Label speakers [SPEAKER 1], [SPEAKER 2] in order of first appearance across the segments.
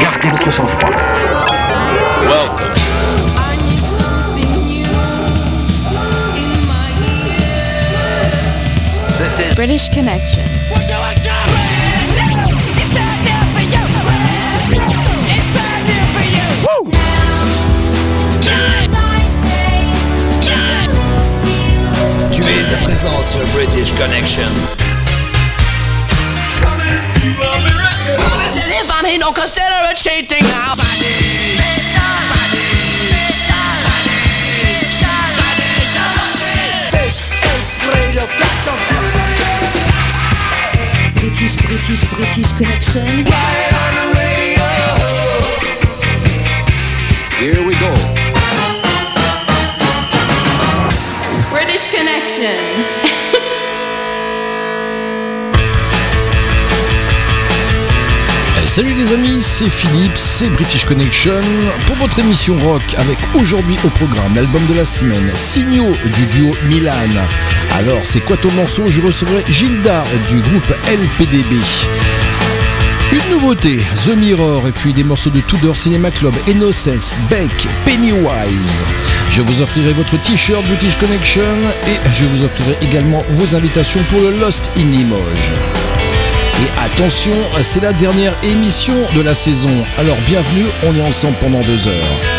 [SPEAKER 1] Gardez votre sang-froid.
[SPEAKER 2] Welcome.
[SPEAKER 3] I need
[SPEAKER 4] Connection.
[SPEAKER 3] This is if I need no consider cheating now.
[SPEAKER 5] British, British, British Connection.
[SPEAKER 1] Here we go.
[SPEAKER 4] British Connection.
[SPEAKER 6] Salut les amis, c'est Philippe, c'est British Connection pour votre émission rock avec aujourd'hui au programme l'album de la semaine, Signaux du duo Milan. Alors c'est quoi ton morceau? Je recevrai Gilda du groupe LPDB. Une nouveauté, The Mirror et puis des morceaux de Tudor Cinema Club, Innocence, Beck, Pennywise. Je vous offrirai votre t-shirt British Connection et je vous offrirai également vos invitations pour le Lost in Limoges. Et attention, c'est la dernière émission de la saison. Alors bienvenue, on est ensemble pendant deux heures.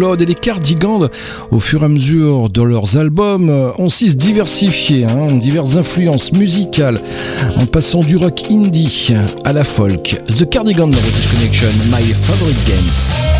[SPEAKER 7] Et les Cardigans, au fur et à mesure de leurs albums, euh, ont su se diversifier, hein, diverses influences musicales, en passant du rock indie à la folk. The Cardigans British Connection, My Favorite Games.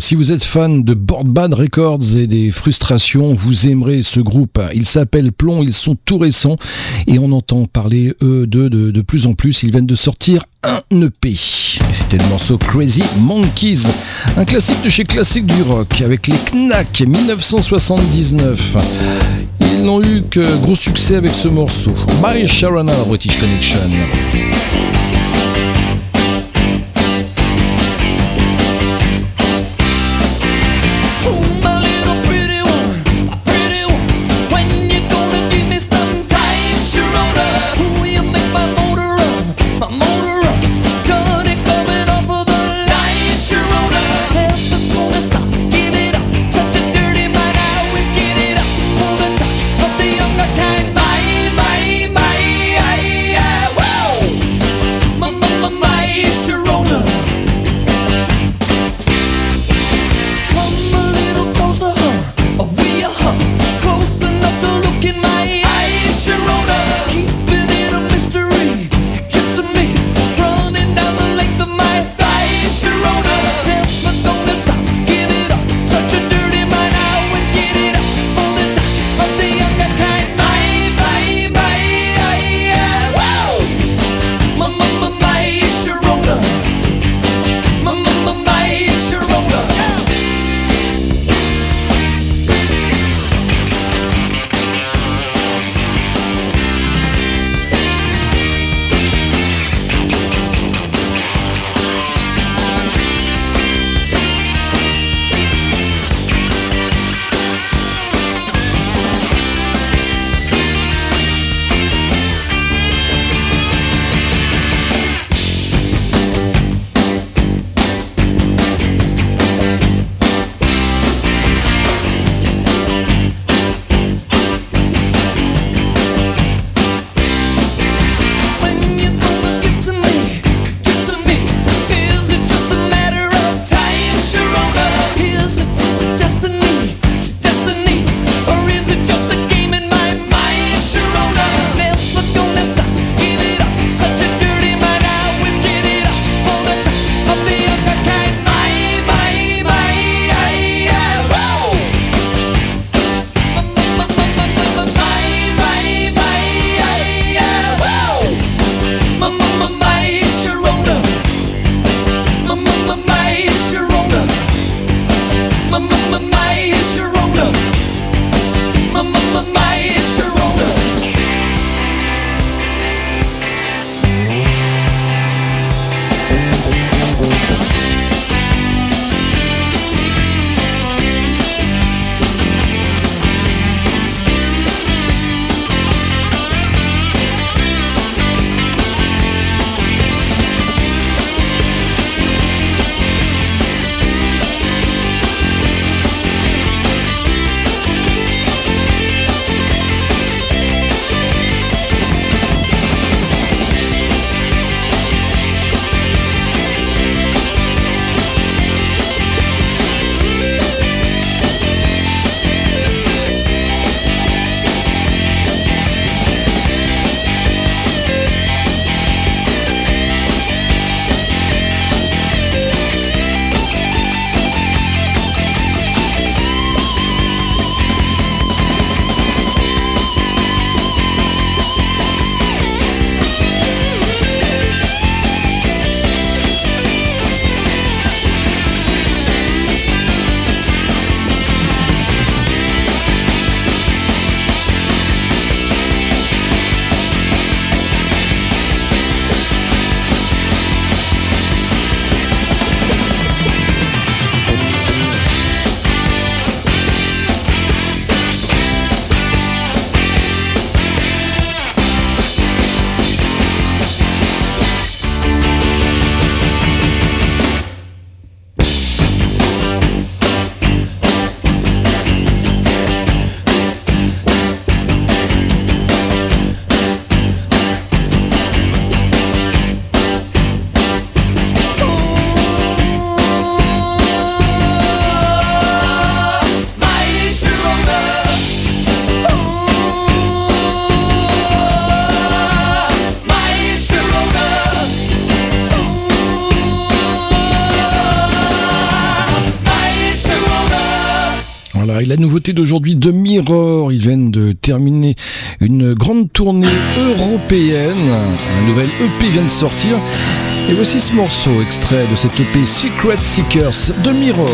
[SPEAKER 6] Si vous êtes fan de Board Bad Records et des frustrations, vous aimerez ce groupe. Il s'appelle Plomb, ils sont tout récents et on entend parler eux d'eux de, de plus en plus. Ils viennent de sortir un EP. C'était le morceau Crazy Monkeys, un classique de chez Classique du Rock avec les Knack 1979. Ils n'ont eu que gros succès avec ce morceau. My Sharona, British Connection.
[SPEAKER 8] d'aujourd'hui de Mirror. Ils viennent de terminer une grande tournée européenne. Un nouvel EP vient de sortir. Et voici ce morceau extrait de cet EP Secret Seekers de Mirror.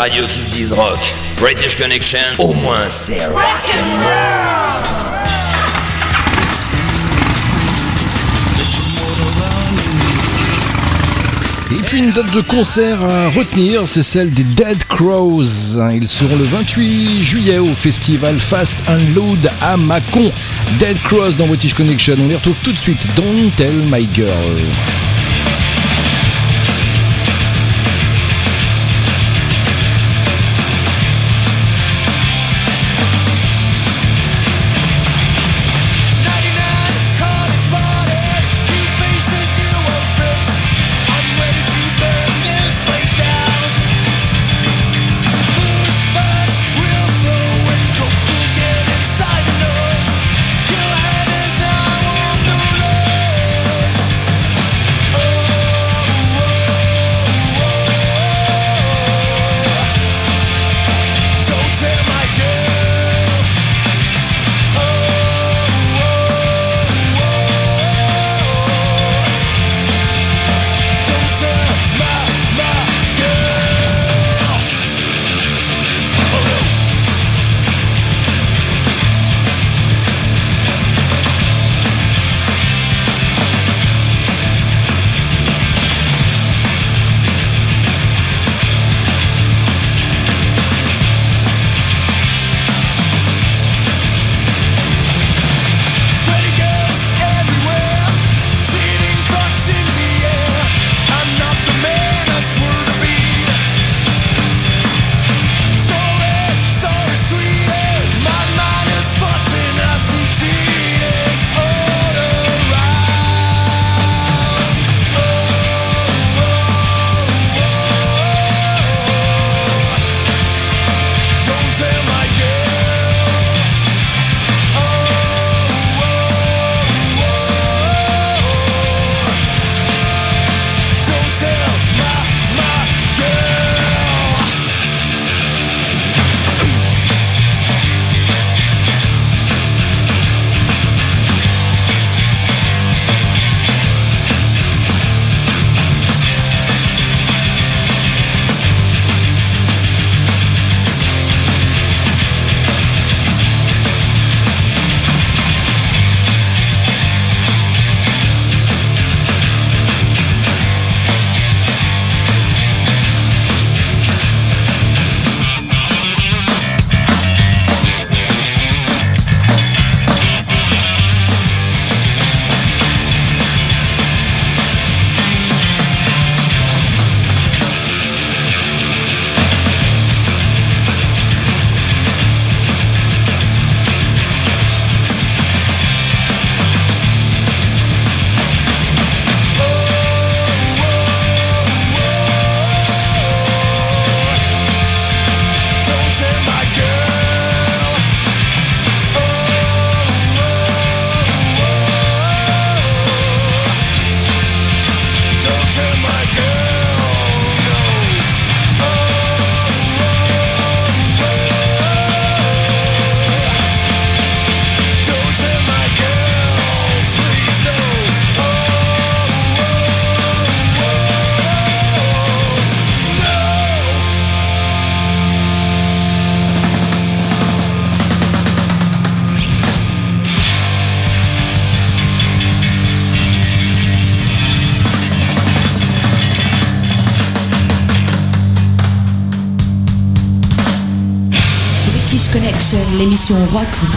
[SPEAKER 2] Radios qui se rock. British Connection, au moins c'est rock.
[SPEAKER 9] Et puis une date de concert à retenir, c'est celle des Dead Crows. Ils seront le 28 juillet au festival Fast and Load à Mâcon. Dead Crows dans British Connection. On les retrouve tout de suite. Don't Tell My Girl.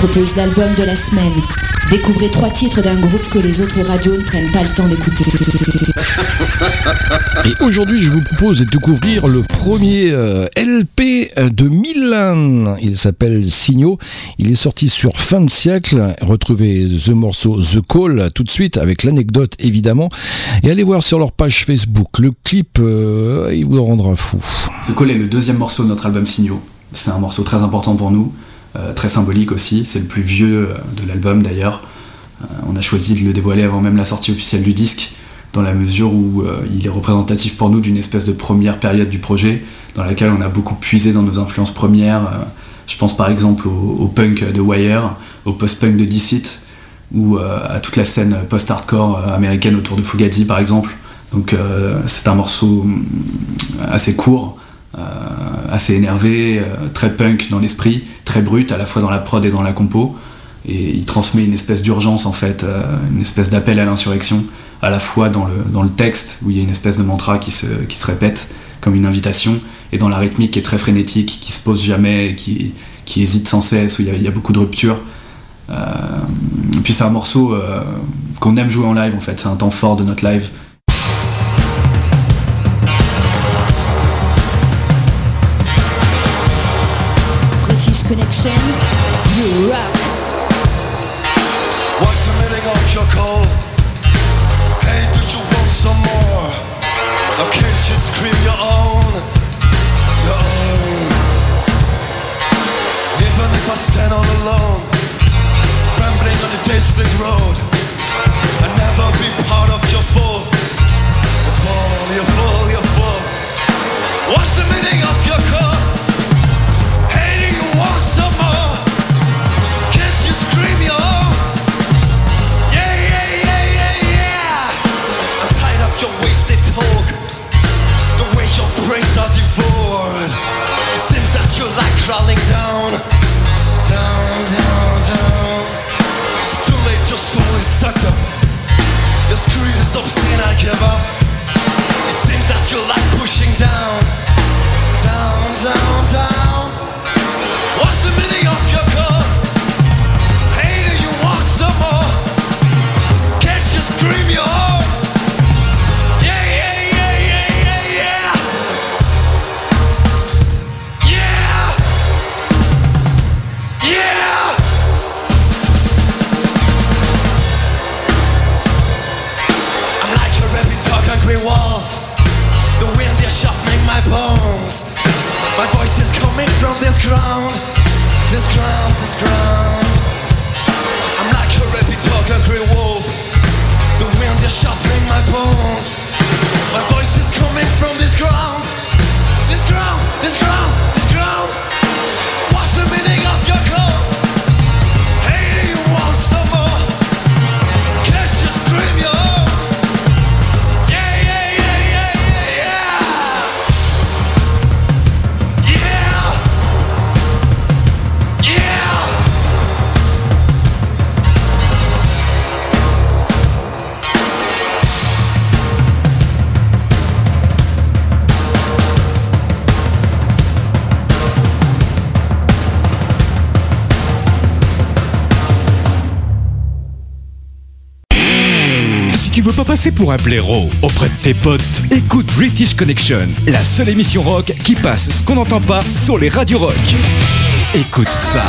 [SPEAKER 5] Propose l'album de la semaine. Découvrez trois titres d'un groupe que les autres radios ne prennent pas le temps d'écouter.
[SPEAKER 9] Et aujourd'hui, je vous propose de découvrir le premier euh, LP de Milan. Il s'appelle Signaux. Il est sorti sur fin de siècle. Retrouvez The morceau The Call tout de suite avec l'anecdote évidemment. Et allez voir sur leur page Facebook. Le clip, euh, il vous rendra fou.
[SPEAKER 10] The Call est le deuxième morceau de notre album Signaux. C'est un morceau très important pour nous, très symbolique aussi. C'est le plus vieux euh, de l'album d'ailleurs. Euh, on a choisi de le dévoiler avant même la sortie officielle du disque, dans la mesure où euh, il est représentatif pour nous d'une espèce de première période du projet, dans laquelle on a beaucoup puisé dans nos influences premières. Euh, je pense par exemple au, punk de Wire, au post-punk de Deceit, ou euh, à toute la scène post-hardcore euh, américaine autour de Fugazi par exemple. Donc euh, c'est un morceau hum, assez court, euh, assez énervé, euh, très punk dans l'esprit, très brut à la fois dans la prod et dans la compo. Et il transmet une espèce d'urgence en fait, euh, une espèce d'appel à l'insurrection, à la fois dans le, texte, où il y a une espèce de mantra qui se, répète comme une invitation, et dans la rythmique qui est très frénétique, qui se pose jamais, qui, hésite sans cesse, où il y a, beaucoup de ruptures. Euh, et puis c'est un morceau euh, qu'on aime jouer en live en fait, c'est un temps fort de notre live.
[SPEAKER 5] British Connection,
[SPEAKER 11] crawling down, down, down, down. It's too late, your soul is sucked up. Your screed is obscene, I give up. It seems that you like pushing down, down, down, down. What's the meaning of your call? Hey, do you want some more? Can't you scream your
[SPEAKER 12] Around. Passer pour un blaireau auprès de tes potes, écoute British Connection, la seule émission rock qui passe ce qu'on n'entend pas sur les radios rock. Écoute ça.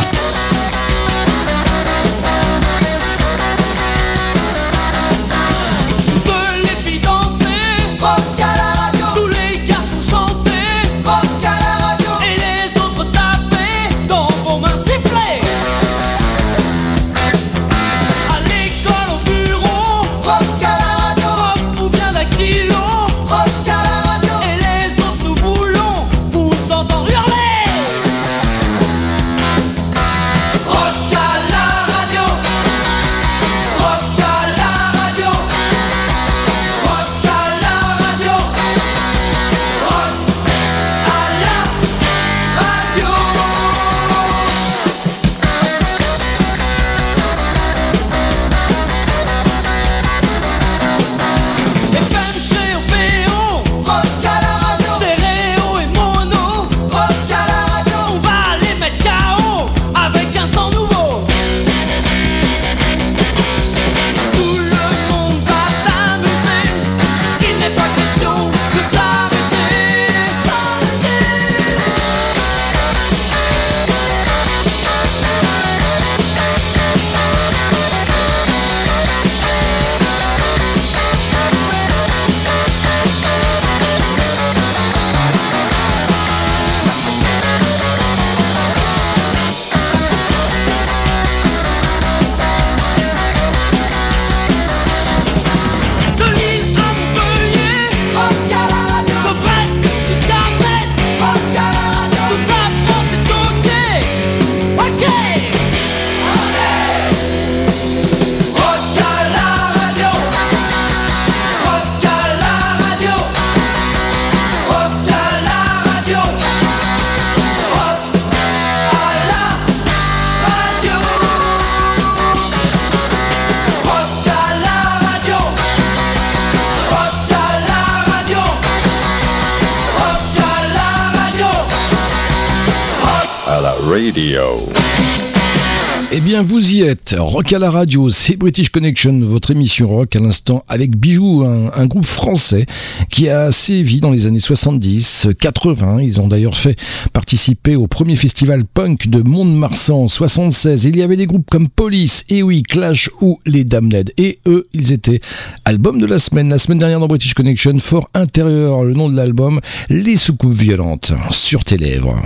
[SPEAKER 13] Rock à la radio,
[SPEAKER 6] c'est British Connection, votre émission rock à l'instant avec Bijou, un, groupe français qui a sévi dans les années 70, 80. Ils ont d'ailleurs fait participer au premier festival punk de Mont-de-Marsan en 76. Il y avait des groupes comme Police, et oui, Clash ou les Damned. Et eux, ils étaient album de la semaine. La semaine dernière dans British Connection, fort intérieur, le nom de l'album, Les soucoupes violentes sur tes lèvres.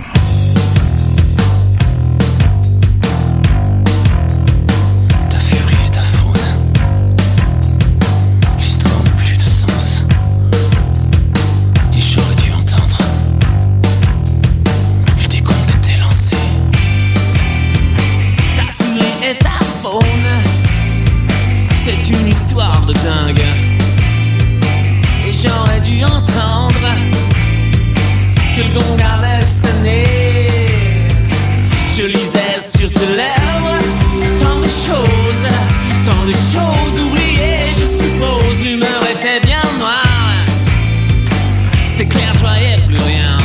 [SPEAKER 14] C'est clair, je voyais plus rien.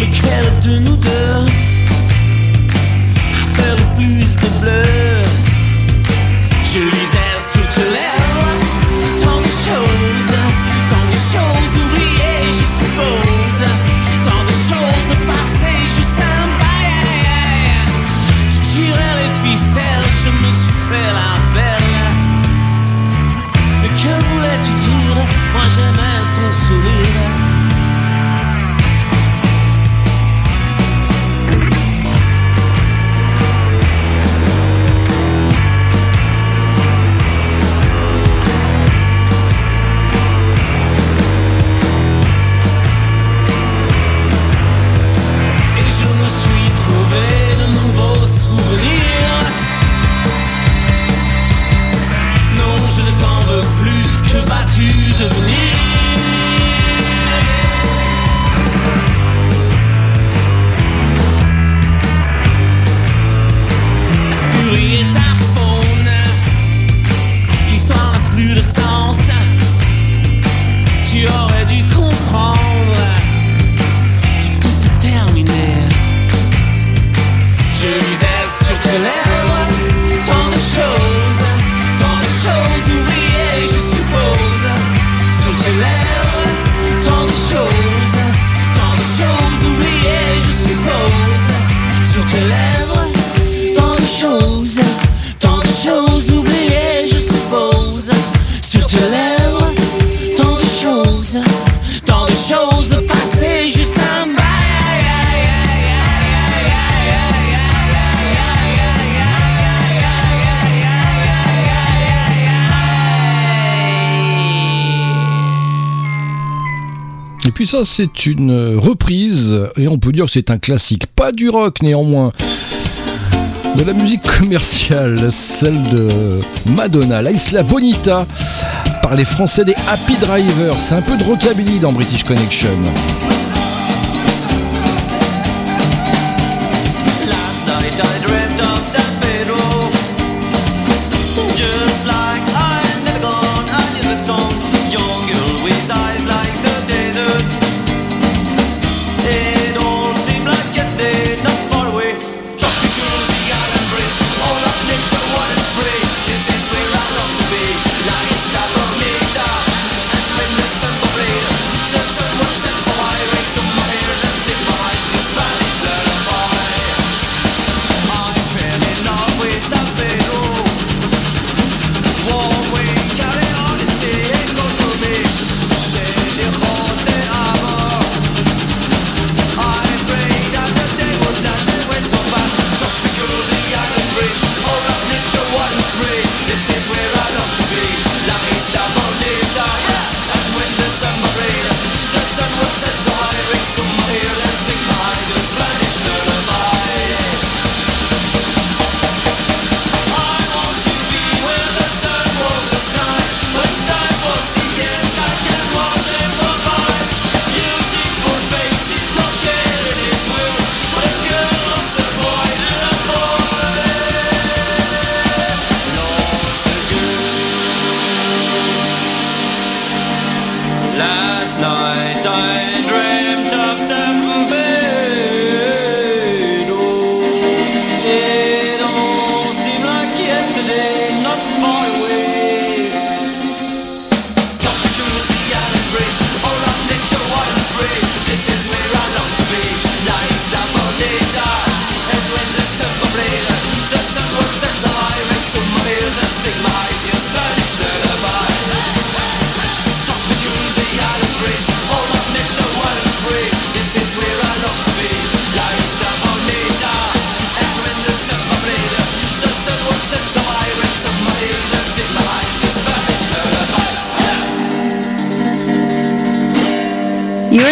[SPEAKER 14] Lequel de nous deux a fait le plus de bleu?
[SPEAKER 6] Ça, c'est une reprise, et on peut dire que c'est un classique, pas du rock néanmoins, de la musique commerciale, celle de Madonna, la Isla Bonita, par les Français des Happy Drivers. C'est un peu de rockabilly dans British Connection.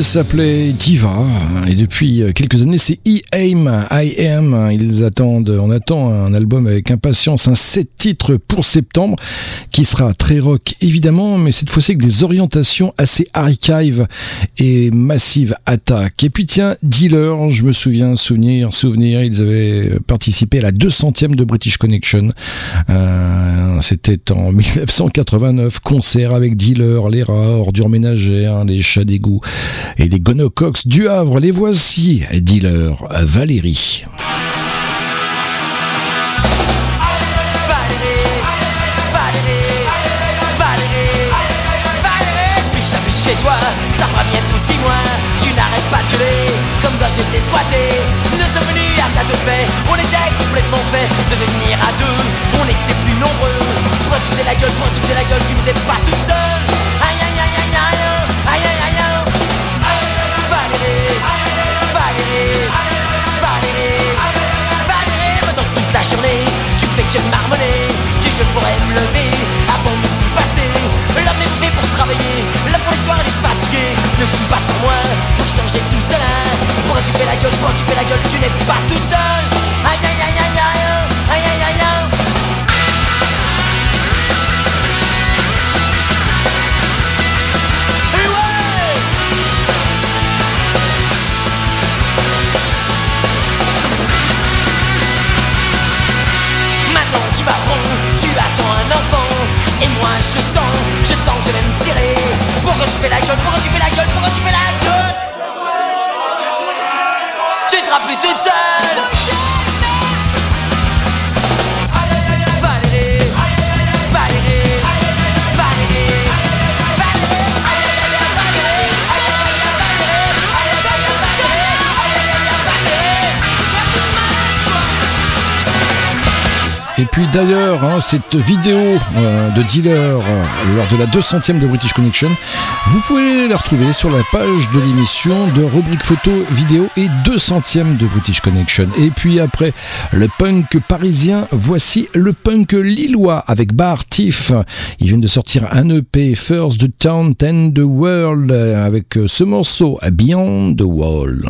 [SPEAKER 6] L'origine, il s'appelait Tiva, et depuis quelques années, c'est E-Aim, I Am. Ils attendent, on attend un album avec impatience, un 7 titres pour septembre, qui sera très rock évidemment, mais cette fois-ci avec des orientations assez archive et massive attaque. Et puis tiens, Dealer, je me souviens, souvenir, souvenir, ils avaient participé à la 200e de British Connection. Euh, C'était en 1989, concert avec Dealer, les rats, ordures ménagères, les chats d'égout et des gonocox du Havre. Les voici, Dealer, Valérie.
[SPEAKER 14] Valérie, chez toi, ça fera bientôt six mois Tu n'arrêtes pas de gueuler, comme quand j'étais squatté Nous sommes à tas de fait, on était complètement fait De venir à deux, on était plus nombreux Toi tu faisais la gueule, toi tu faisais la gueule, tu n'étais pas toute seule Aïe aïe aïe aïe aïe, aïe aïe aïe tu fais que marmonner Que je pourrais me lever avant midi passé L'homme est fait pour travailler, là pour le soir il est fatigué Ne compte pas sur moi pour changer tout cela Pourquoi tu fais la gueule, pourquoi tu fais la gueule, tu n'es pas toute seule Aïe aïe aïe aïe aïe, aïe Tu m'apprends, tu attends un enfant. Et moi je sens, je sens que je vais me tirer. Pourquoi tu fais la gueule, pourquoi tu fais la gueule, pourquoi tu fais la gueule. Tu seras plus toute seule
[SPEAKER 9] Et puis d'ailleurs, hein, cette vidéo euh, de dealer euh, lors de la 200e de British Connection, vous pouvez la retrouver sur la page de l'émission de rubrique photo, vidéo et 200e de British Connection. Et puis après le punk parisien, voici le punk lillois avec Bar Tiff. Ils viennent de sortir un EP First the Town, Then the World avec ce morceau Beyond the Wall.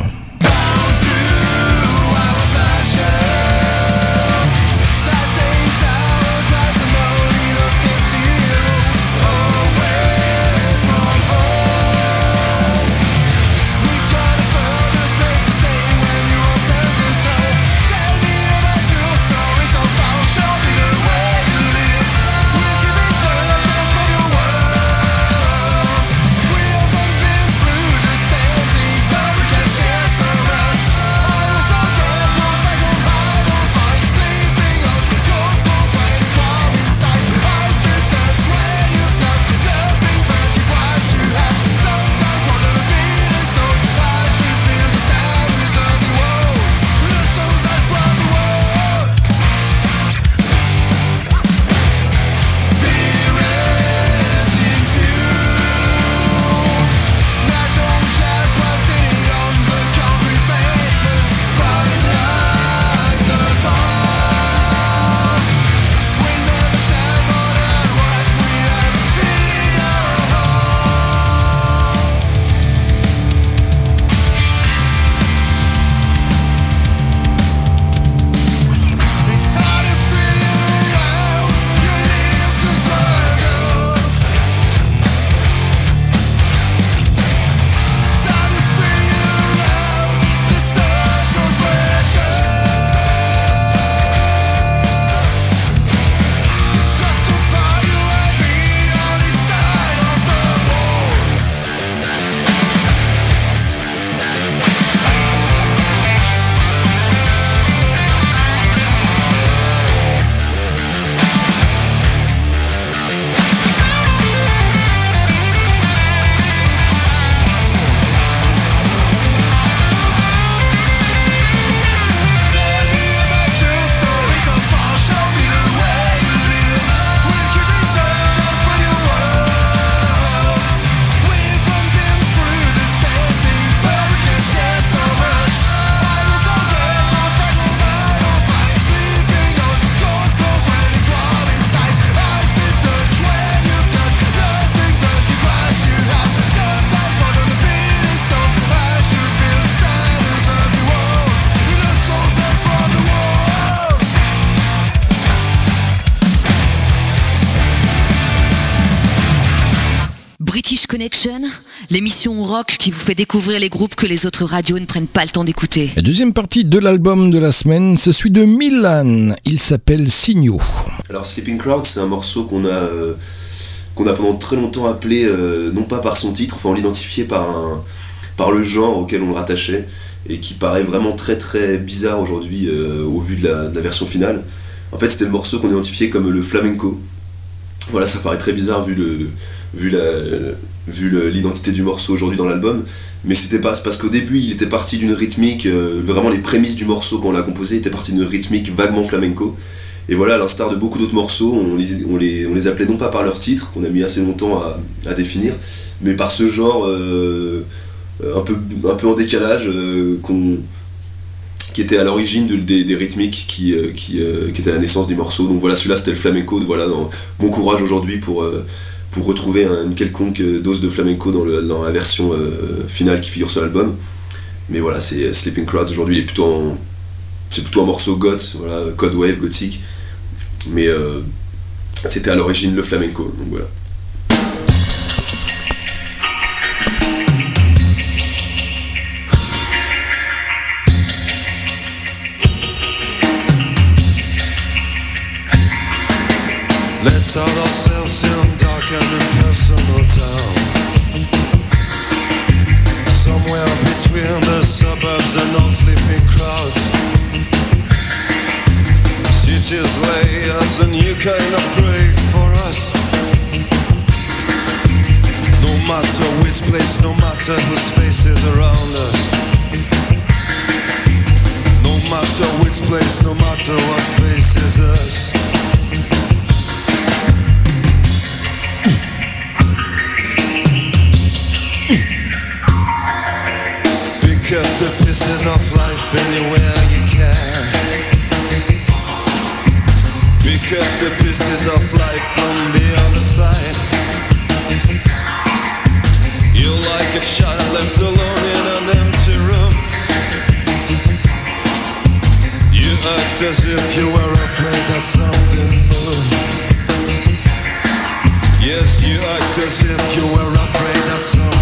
[SPEAKER 5] L'émission rock qui vous fait découvrir les groupes que les autres radios ne prennent pas le temps d'écouter.
[SPEAKER 9] La deuxième partie de l'album de la semaine, c'est celui de Milan. Il s'appelle Signo.
[SPEAKER 15] Alors Sleeping Crowd, c'est un morceau qu'on a, euh, qu'on a pendant très longtemps appelé, euh, non pas par son titre, enfin on l'identifiait par, un- par le genre auquel on le rattachait, et qui paraît vraiment très très bizarre aujourd'hui euh, au vu de la, de la version finale. En fait c'était le morceau qu'on identifiait comme le flamenco. Voilà, ça paraît très bizarre vu le vu l'identité du morceau aujourd'hui dans l'album, mais c'était pas parce qu'au début il était parti d'une rythmique, euh, vraiment les prémices du morceau quand on l'a composé étaient parti d'une rythmique vaguement flamenco. Et voilà, à l'instar de beaucoup d'autres morceaux, on les, appelait non pas par leur titre, qu'on a mis assez longtemps à, définir, mais par ce genre euh, un, peu, en décalage euh, qui était à l'origine de- des, rythmiques qui, étaient à la naissance du morceau. Donc voilà, celui-là c'était le flamenco. Voilà, bon courage aujourd'hui pour, pour retrouver un- une quelconque euh, dose de flamenco dans, la version euh, finale qui figure sur l'album. Mais voilà, c'est euh, Sleeping Crowds aujourd'hui, il est plutôt c'est plutôt un morceau goth, code wave gothique. Mais c'était à l'origine le flamenco. Donc.
[SPEAKER 11] Let's out ourselves in dark and impersonal town. Somewhere between the suburbs and old sleeping crowds. Cities lay as a new kind of grave for us. No matter which place, no matter whose face is around us. No matter which place, no matter what faces us. Up the pieces of life anywhere you can. Pick up the pieces of life from the other side. You're like a child left alone in an empty room. You act as if you were afraid that something moved. Yes, you act as if you were afraid that something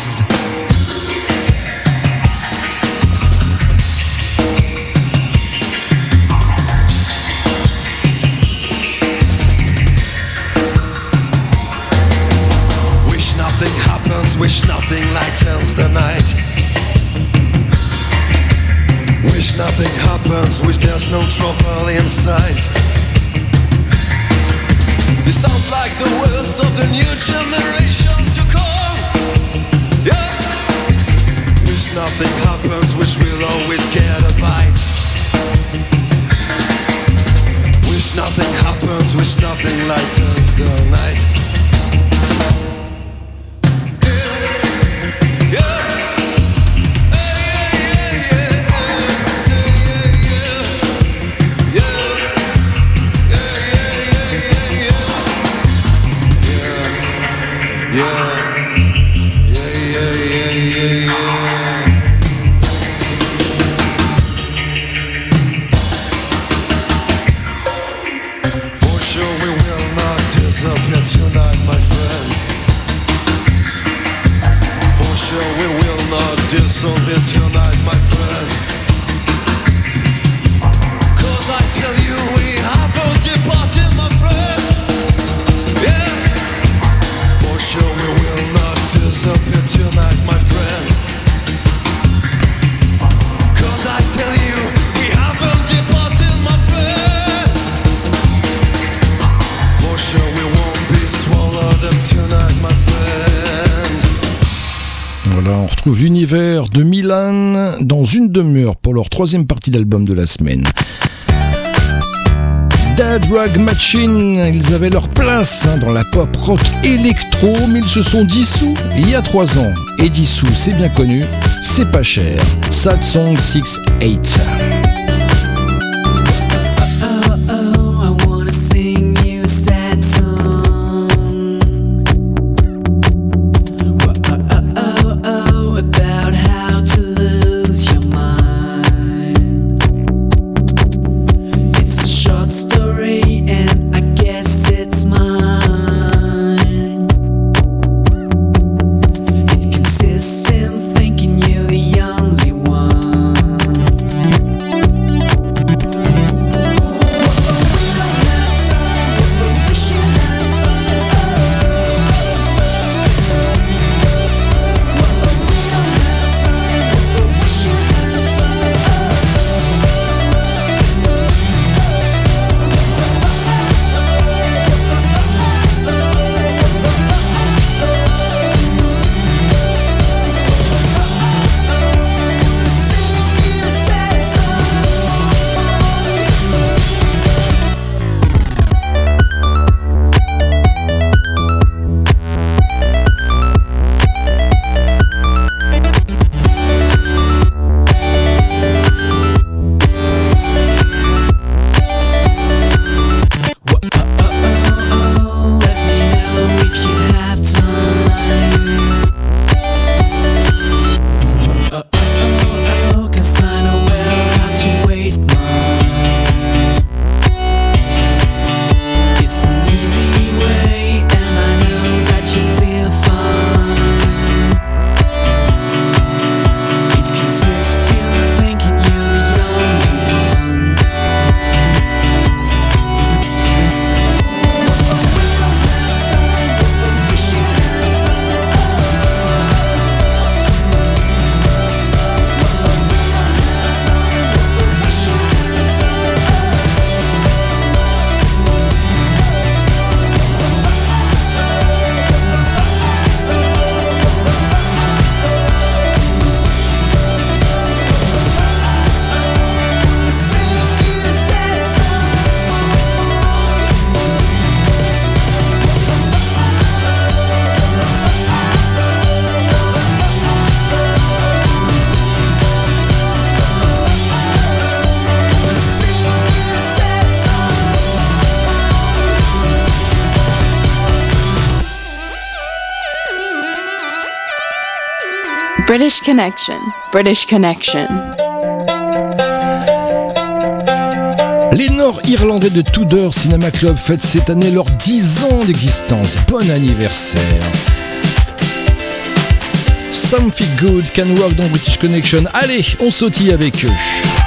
[SPEAKER 11] Wish nothing happens, wish nothing lightens the night. Wish nothing happens, wish there's no trouble inside. This sounds like the words of the new generation Wish nothing happens, which we'll always get a bite. Wish nothing happens, wish nothing lightens the night.
[SPEAKER 6] Partie d'album de la semaine. Dead Drag Machine, ils avaient leur place hein, dans la pop rock électro, mais ils se sont dissous il y a trois ans. Et dissous, c'est bien connu, c'est pas cher. Sad Song 6-8.
[SPEAKER 16] British Connection, British Connection.
[SPEAKER 6] Les Nord-Irlandais de Tudor Cinema Club fêtent cette année leurs 10 ans d'existence. Bon anniversaire. Something Good Can Work dans British Connection. Allez, on sautille avec eux.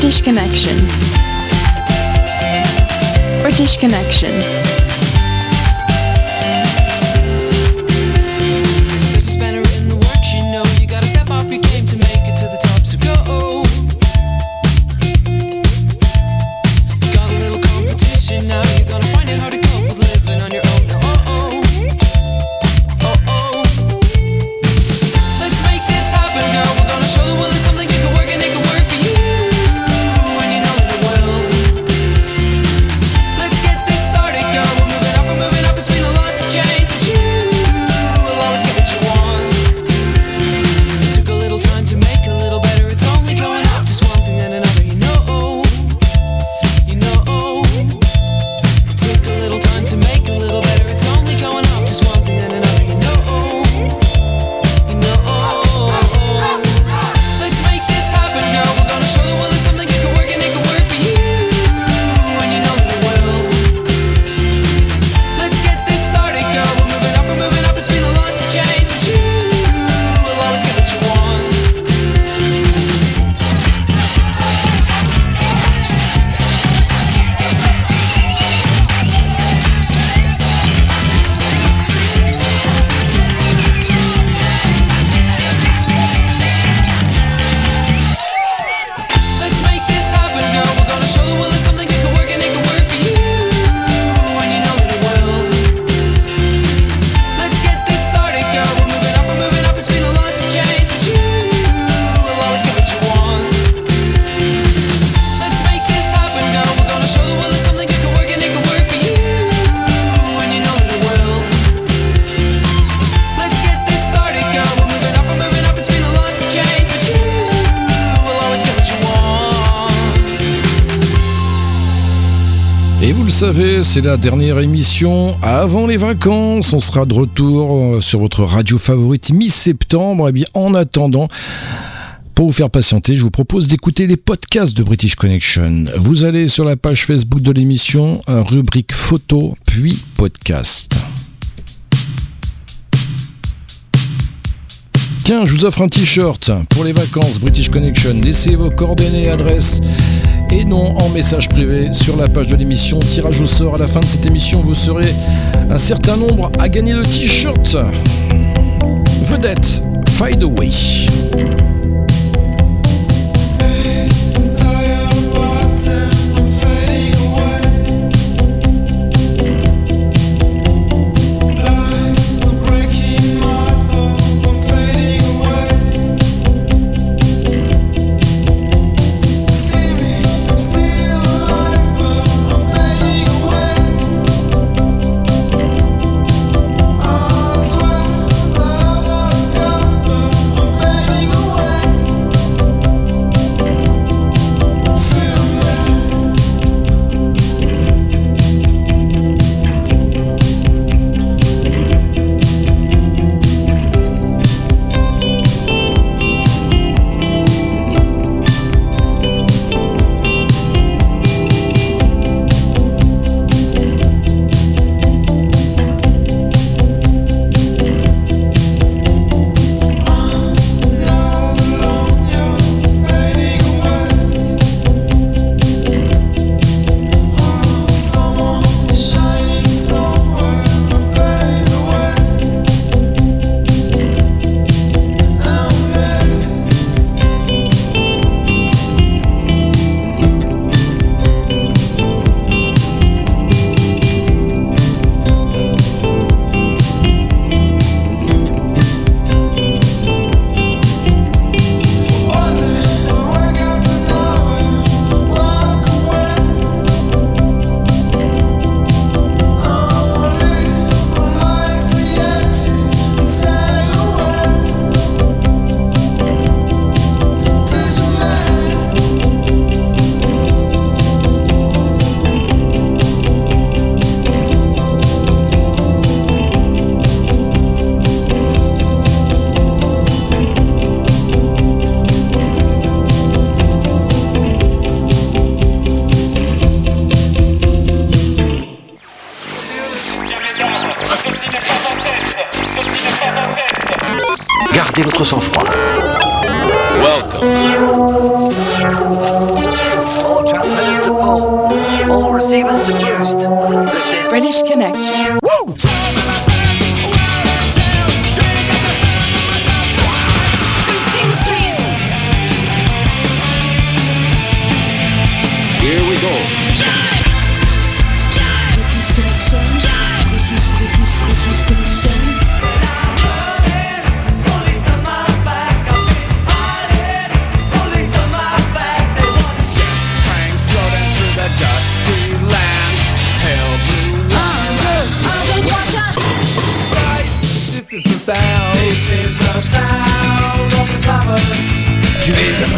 [SPEAKER 16] British Connection. British Connection.
[SPEAKER 6] vous savez, c'est la dernière émission avant les vacances. On sera de retour euh, sur votre radio favorite mi-septembre. Et bien, en attendant, pour vous faire patienter, je vous propose d'écouter les podcasts de British Connection. Vous allez sur la page Facebook de l'émission, euh, rubrique photo, puis podcast. Tiens, je vous offre un t-shirt pour les vacances British Connection. Laissez vos coordonnées, adresse et nom en message privé sur la page de l'émission. Tirage au sort à la fin de cette émission, vous serez un certain nombre à gagner le t-shirt. Vedette, Fade Away.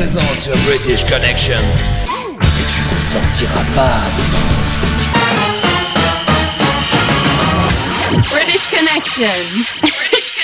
[SPEAKER 17] présent sur British Connection. Et tu ne sortiras pas de
[SPEAKER 18] British Connection. British Connection.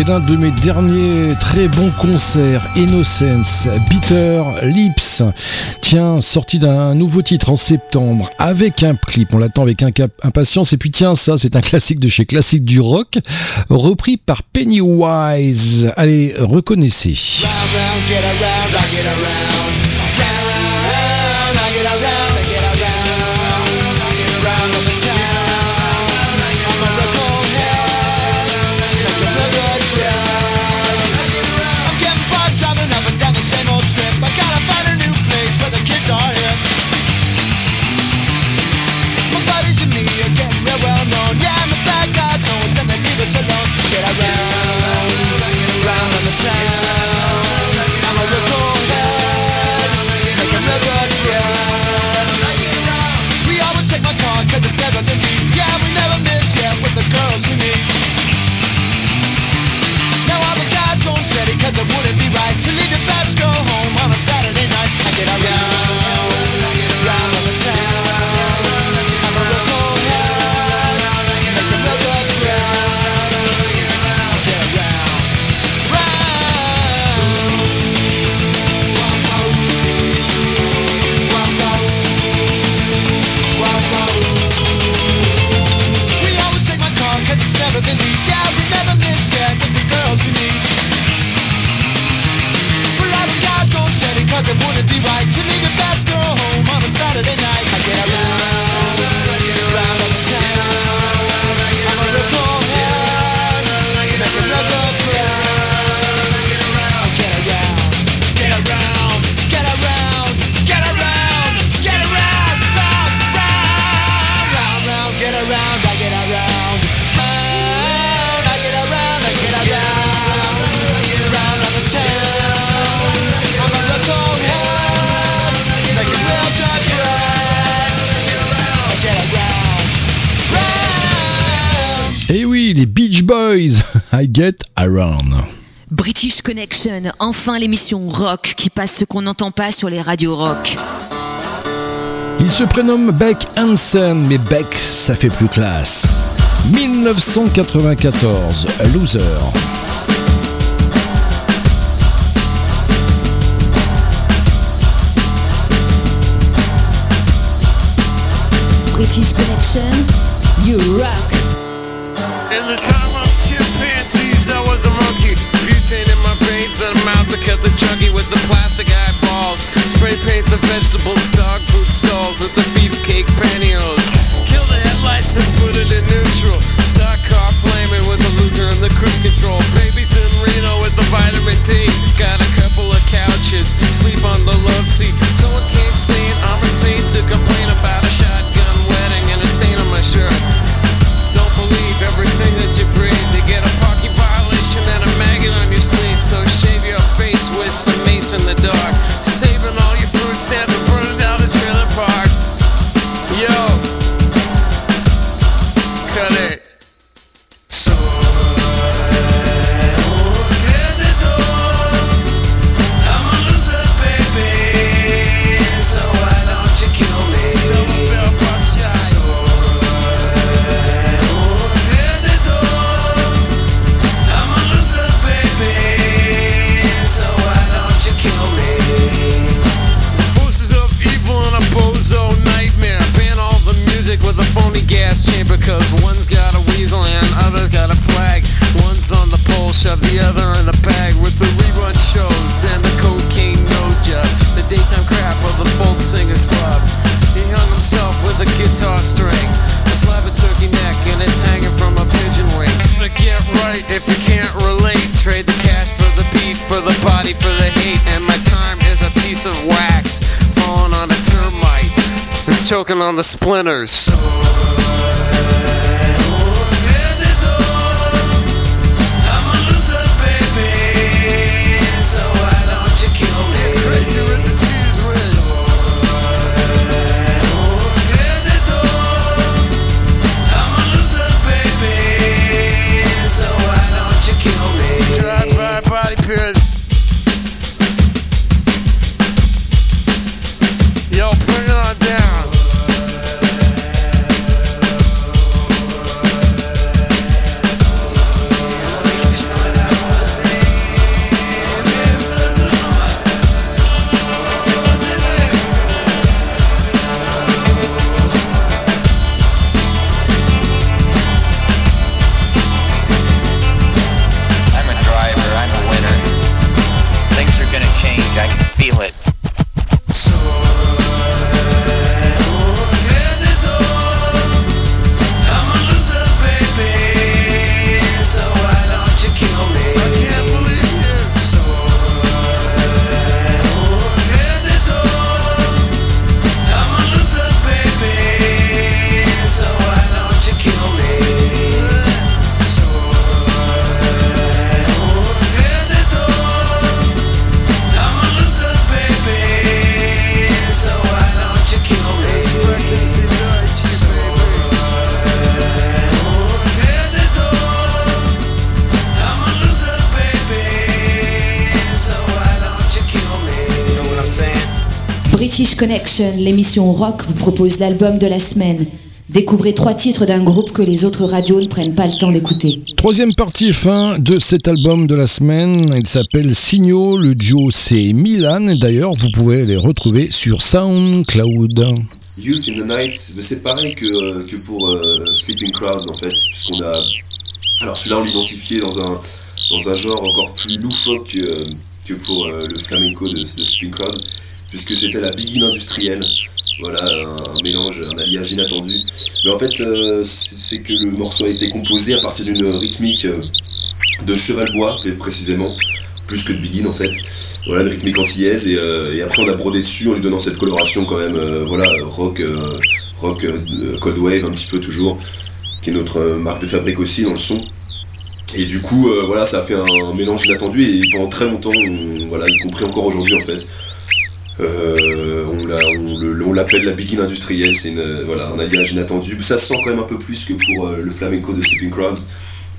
[SPEAKER 6] C'est l'un de mes derniers très bons concerts. Innocence, Bitter Lips. Tiens, sorti d'un nouveau titre en septembre avec un clip. On l'attend avec impatience. Et puis tiens, ça, c'est un classique de chez Classique du Rock, repris par Pennywise. Allez, reconnaissez.
[SPEAKER 19] Get Around.
[SPEAKER 5] British Connection, enfin l'émission rock qui passe ce qu'on n'entend pas sur les radios rock.
[SPEAKER 6] Il se prénomme Beck Hansen, mais Beck, ça fait plus classe. 1994, Loser.
[SPEAKER 5] British Connection, you rock.
[SPEAKER 20] In the time of chimpanzees, I was a monkey. Butane in my veins and a mouth to cut the chunky with the plastic eyeballs. Spray paint the vegetables, dog food stalls with the beefcake pantyhose. Kill the headlights and put it in neutral. Stock car flaming with the loser in the cruise control. Babies in Reno with the vitamin D. Got a couple of couches, sleep on the love seat. Someone came saying I'm insane to complain about a a guitar string. A slab of turkey neck and it's hanging from a pigeon wing. To get right if you can't relate. Trade the cash for the beat, for the body, for the hate. And my time is a piece of wax falling on a termite. It's choking on the splinters.
[SPEAKER 5] Connection, l'émission rock vous propose l'album de la semaine. Découvrez trois titres d'un groupe que les autres radios ne prennent pas le temps d'écouter.
[SPEAKER 6] Troisième partie et fin de cet album de la semaine. Il s'appelle Signaux. Le duo c'est Milan. D'ailleurs, vous pouvez les retrouver sur SoundCloud.
[SPEAKER 11] Youth in the Night, c'est pareil que, euh, que pour euh, Sleeping Crowds en fait, puisqu'on a. Alors celui-là on l'identifiait dans un, dans un genre encore plus loufoque que, euh, que pour euh, le flamenco de, de Sleeping Crowds, puisque c'était la begin industrielle. Voilà, un, mélange, un alliage inattendu. Mais en fait, euh, c'est que le morceau a été composé à partir d'une rythmique euh, de cheval-bois, précisément, plus que de begin en fait. Voilà, une rythmique antillaise, et, et après on a brodé dessus en lui donnant cette coloration quand même, voilà, rock, rock cold wave un petit peu toujours, qui est notre marque de fabrique aussi dans le son. Et du coup, euh, voilà, ça a fait un mélange inattendu et pendant très longtemps, on- voilà, y compris encore aujourd'hui en fait. Euh, on l'a- on le- on l'appelle la begin industrielle, c'est une, voilà, un alliage inattendu. Ça se sent quand même un peu plus que pour euh, le flamenco de Sleeping Crowds,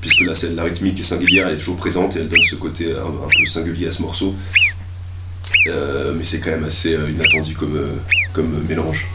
[SPEAKER 11] puisque là, la rythmique est singulière, elle est toujours présente et elle donne ce côté un, un peu singulier à ce morceau. Euh, mais c'est quand même assez euh, inattendu comme, euh, comme euh, mélange.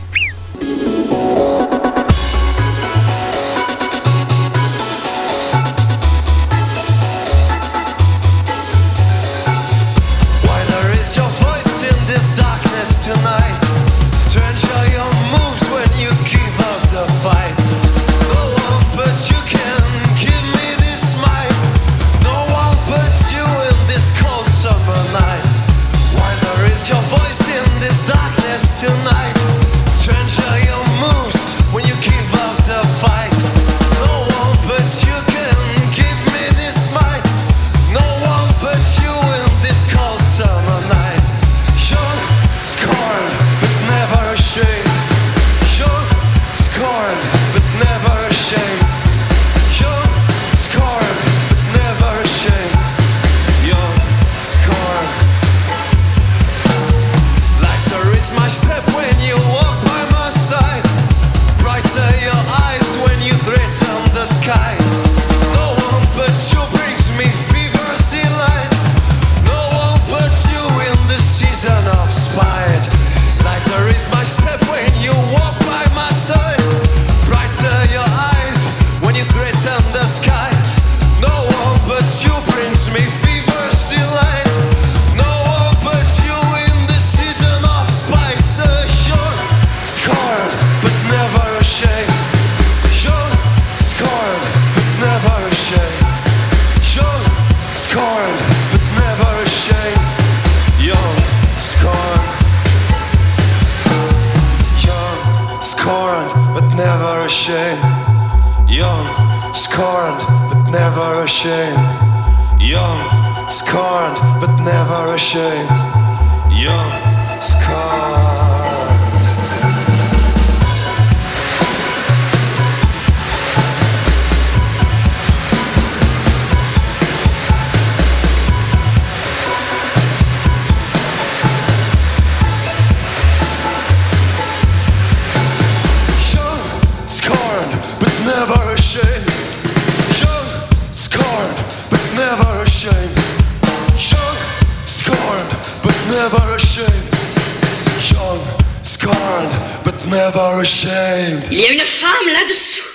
[SPEAKER 21] Never ashamed.
[SPEAKER 3] Il y a une femme là-dessous.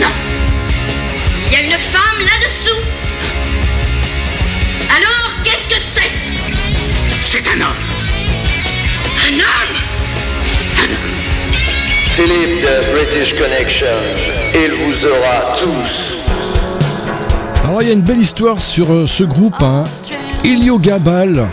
[SPEAKER 3] Non. Il y a une femme là-dessous. Alors, qu'est-ce que c'est? C'est un homme. Un homme?
[SPEAKER 22] Philippe de British Connection, il vous aura tous.
[SPEAKER 6] Alors il y a une belle histoire sur euh, ce groupe, hein. Elio Gabal.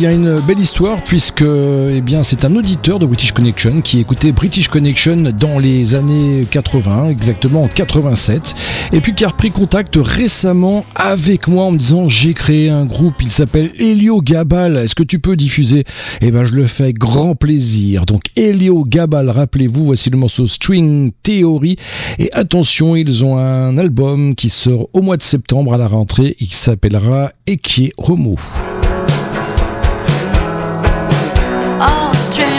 [SPEAKER 6] Il y a une belle histoire puisque eh bien, c'est un auditeur de British Connection qui écoutait British Connection dans les années 80, exactement en 87, et puis qui a repris contact récemment avec moi en me disant j'ai créé un groupe, il s'appelle Helio Gabal, est-ce que tu peux diffuser? Eh ben je le fais grand plaisir. Donc Helio Gabal, rappelez-vous, voici le morceau String Theory, et attention, ils ont un album qui sort au mois de septembre à la rentrée, il s'appellera Ekie Homo.
[SPEAKER 7] All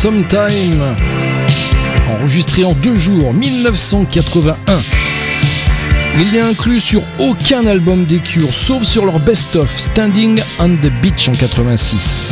[SPEAKER 6] Sometime, enregistré en deux jours, 1981. Il n'est inclus sur aucun album des Cures, sauf sur leur best-of Standing on the Beach en 86.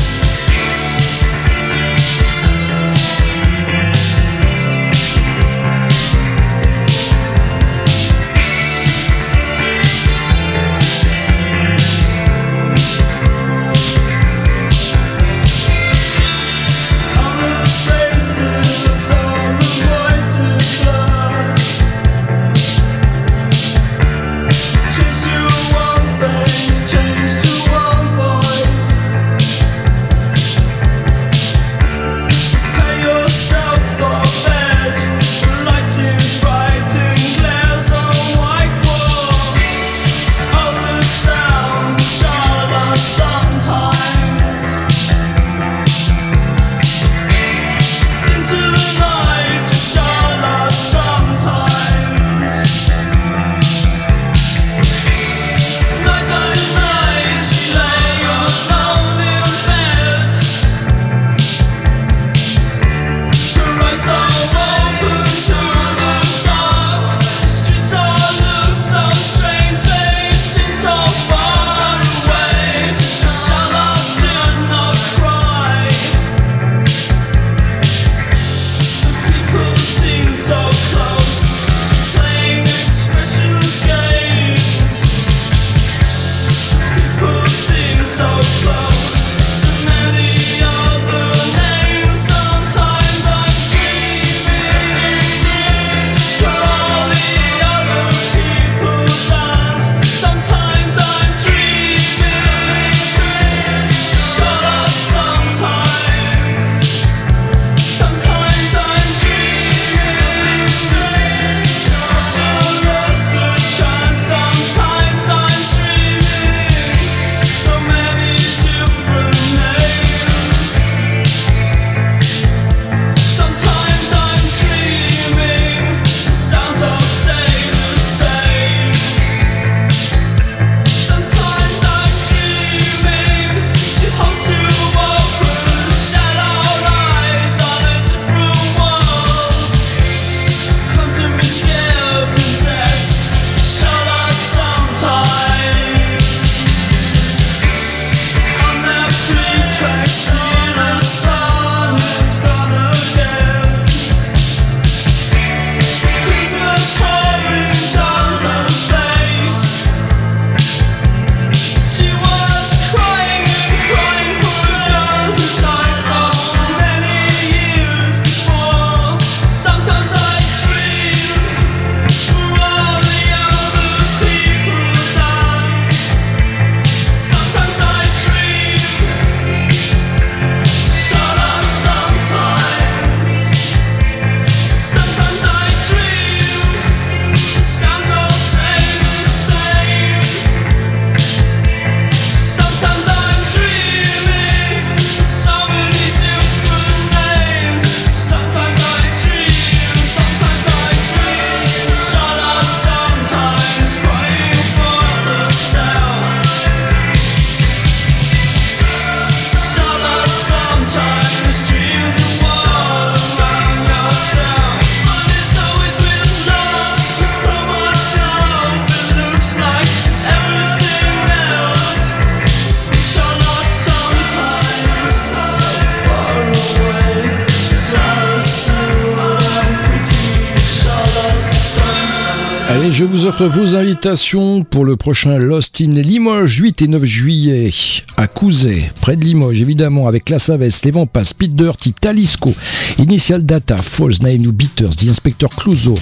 [SPEAKER 6] Vos invitations pour le prochain Lost in Limoges, 8 et 9 juillet, à Couzet, près de Limoges, évidemment, avec La Savesse, Les Vampas, Speed Dirty, Talisco, Initial Data, False Name New Beaters, The Inspector Clouseau,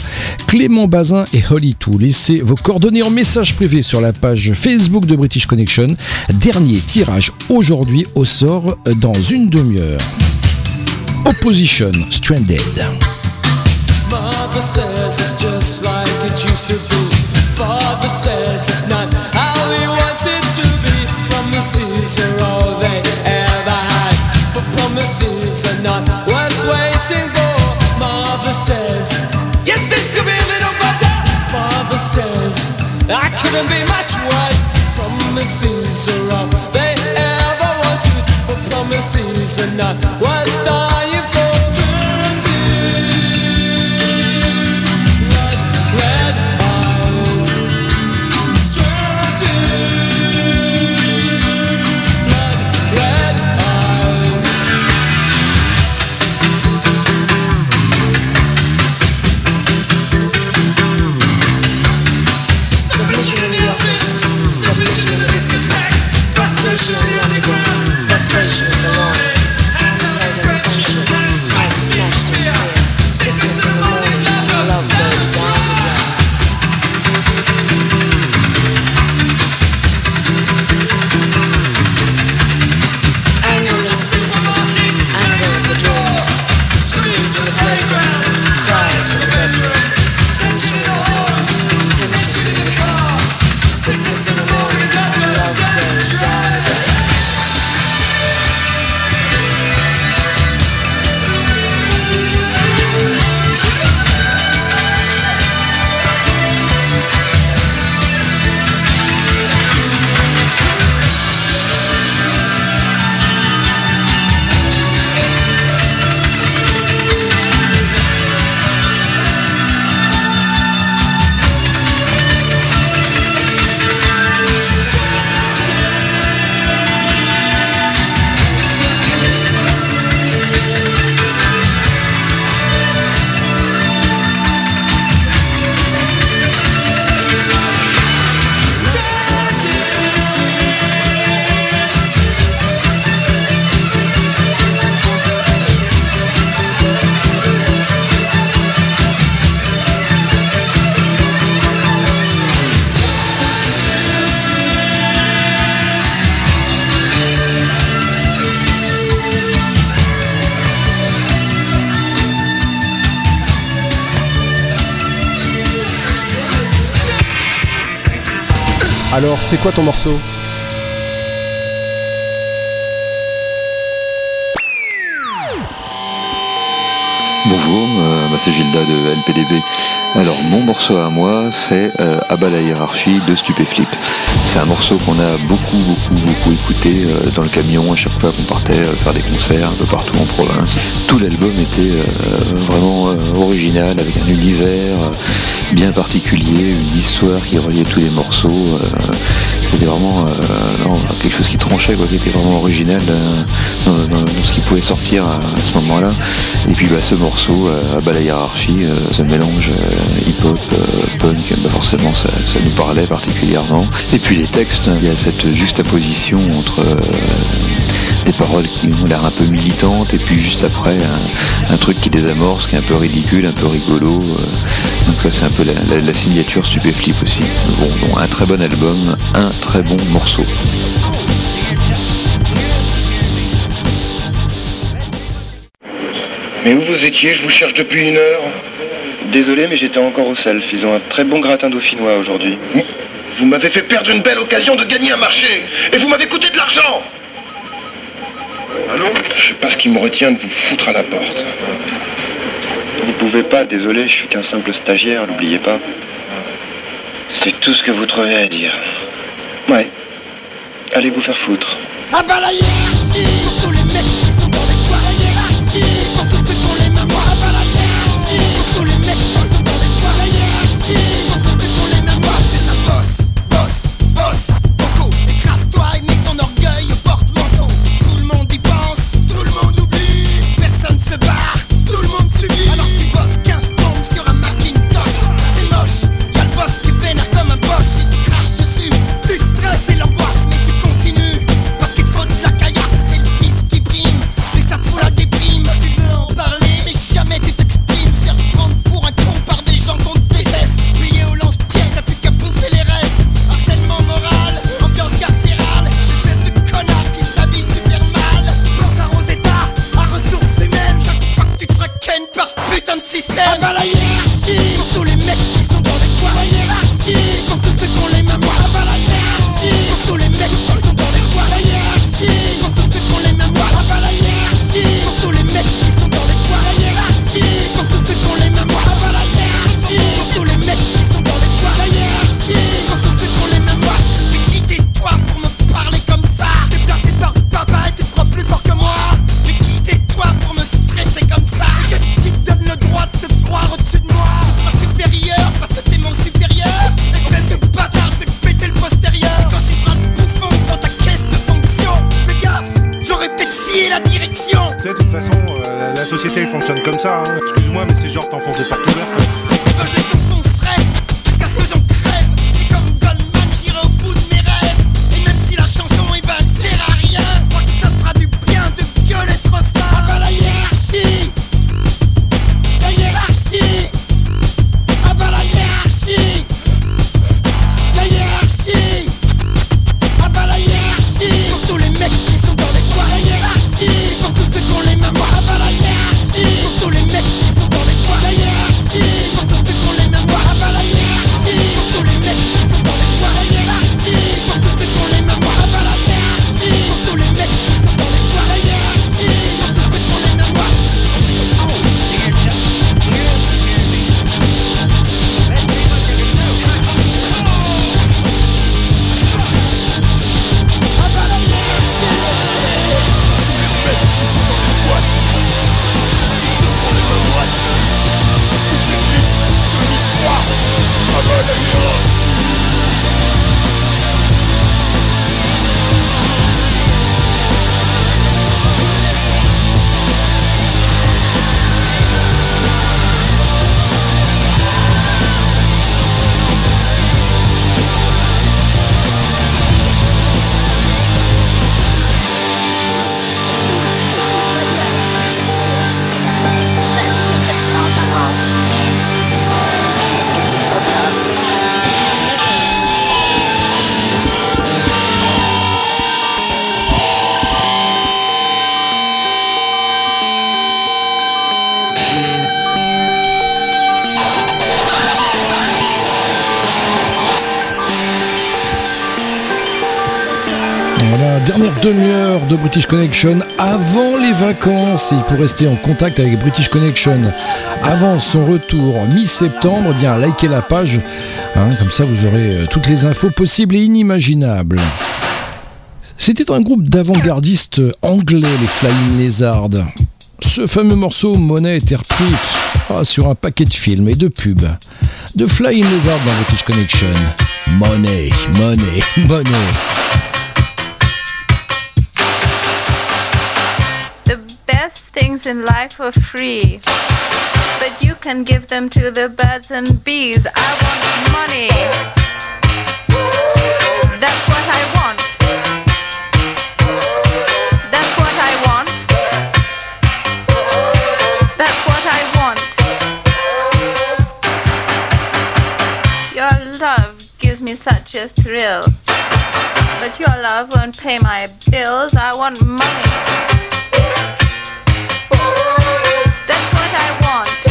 [SPEAKER 6] Clément Bazin et Holly Too. Laissez vos coordonnées en message privé sur la page Facebook de British Connection. Dernier tirage aujourd'hui au sort dans une demi-heure. Opposition Stranded.
[SPEAKER 19] Says it's not how he wants it to be. Promises are all they ever had, but promises are not worth waiting for. Mother says, yes, this could be a little better. Father says, I couldn't be much worse. Promises are all they ever wanted, but promises are not worth
[SPEAKER 23] c'est quoi ton morceau
[SPEAKER 24] Bonjour, euh, bah, c'est Gilda de LPDB. Alors mon morceau à moi c'est euh, Abat la hiérarchie de Stupéflip. C'est un morceau qu'on a beaucoup beaucoup beaucoup écouté euh, dans le camion à chaque fois qu'on partait euh, faire des concerts un peu partout en province. Tout l'album était vraiment original avec un univers bien particulier, une histoire qui reliait tous les morceaux. euh, C'était vraiment euh, quelque chose qui tranchait, qui était vraiment original euh, dans, ce qui pouvait sortir à, ce moment-là. Et puis bah, ce morceau, bas la hiérarchie, ce mélange hip-hop, punk, bah, forcément ça, ça nous parlait particulièrement. Et puis les textes, hein, il y a cette juxtaposition entre des paroles qui ont l'air un peu militantes et puis juste après un, truc qui désamorce, qui est un peu ridicule, un peu rigolo. Donc ça c'est un peu la, la- la signature Stupéflip aussi. Bon, bon, un très bon album, un très bon morceau.
[SPEAKER 25] Mais où vous étiez? Je vous cherche depuis une heure.
[SPEAKER 26] Désolé, mais j'étais encore au self. Ils ont un très bon gratin dauphinois aujourd'hui.
[SPEAKER 25] Vous m'avez fait perdre une belle occasion de gagner un marché. Et vous m'avez coûté de l'argent. Allô? Je sais pas ce qui me retient de vous foutre à la porte.
[SPEAKER 26] Vous pouvez pas, désolé, je suis qu'un simple stagiaire, n'oubliez pas. C'est tout ce que vous trouvez à dire. Ouais. Allez vous faire foutre.
[SPEAKER 19] Ah bah
[SPEAKER 6] dernière demi-heure de British Connection avant les vacances. Et pour rester en contact avec British Connection avant son retour mi-septembre, eh bien likez la page. hein, comme ça, vous aurez euh, toutes les infos possibles et inimaginables. C'était un groupe d'avant-gardistes anglais, les Flying Lizards. Ce fameux morceau Monet été repris ah, sur un paquet de films et de pubs. De Flying Lizards dans British Connection. Money, money, money.
[SPEAKER 27] Things in life are free, but you can give them to the birds and bees. I want money. That's what I want. That's what I want. That's what I want. Your love gives me such a thrill. But your love won't pay my bills. I want money. on.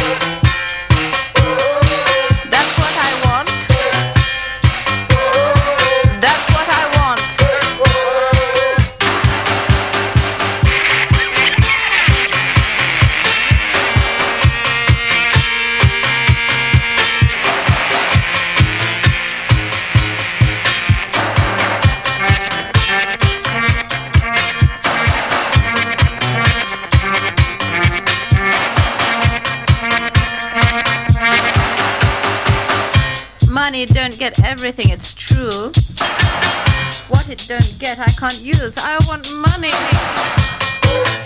[SPEAKER 27] Don't get everything, it's true. What it don't get, I can't use. I want money.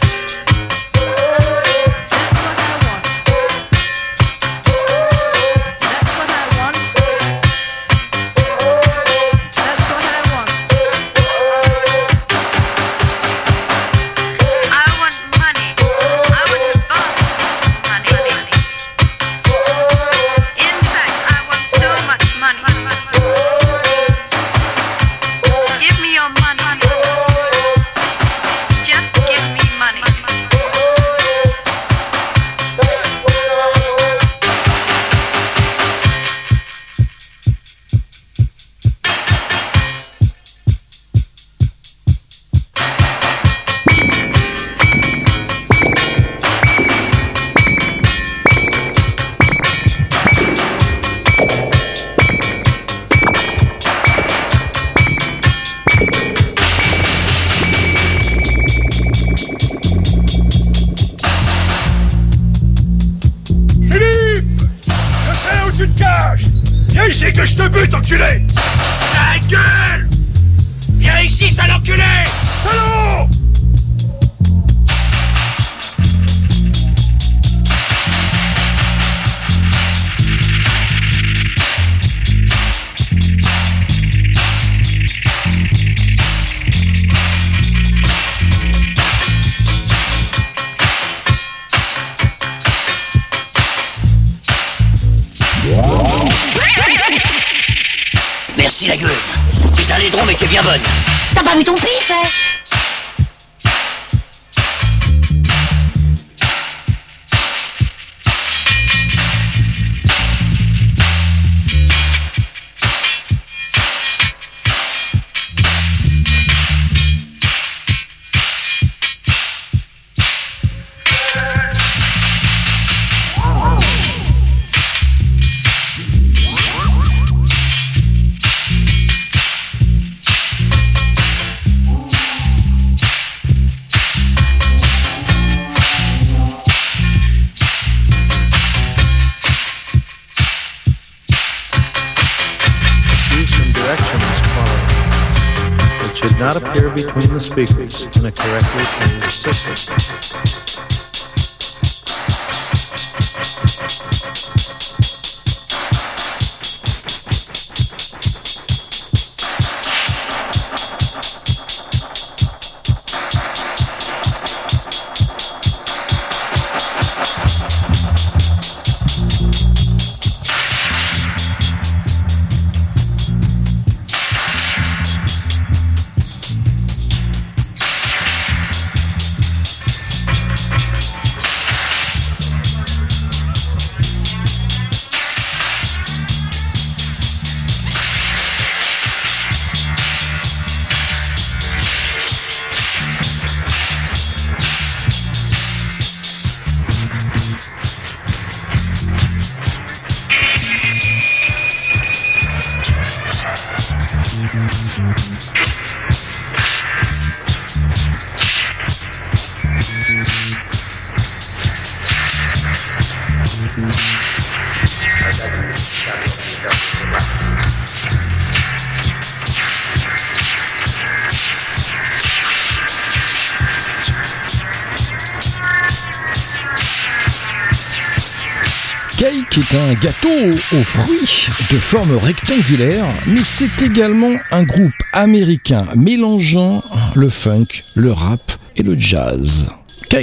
[SPEAKER 6] de forme rectangulaire, mais c'est également un groupe américain mélangeant le funk, le rap et le jazz.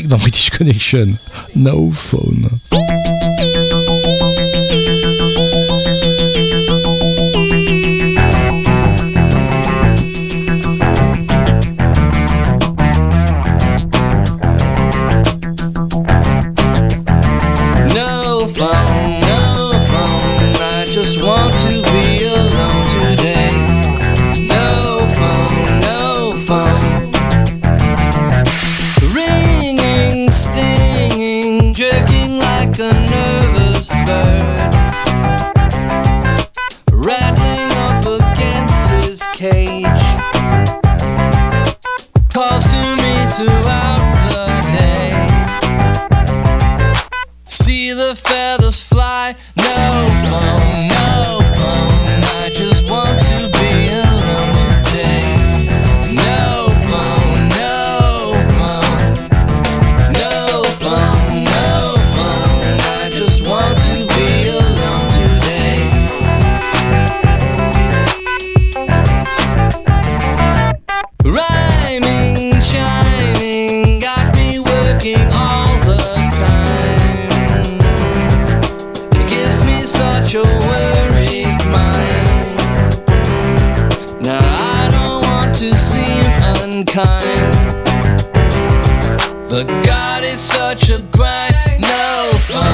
[SPEAKER 6] Dans British Connection, No Phone.
[SPEAKER 18] But God is such a grind. No
[SPEAKER 9] fun.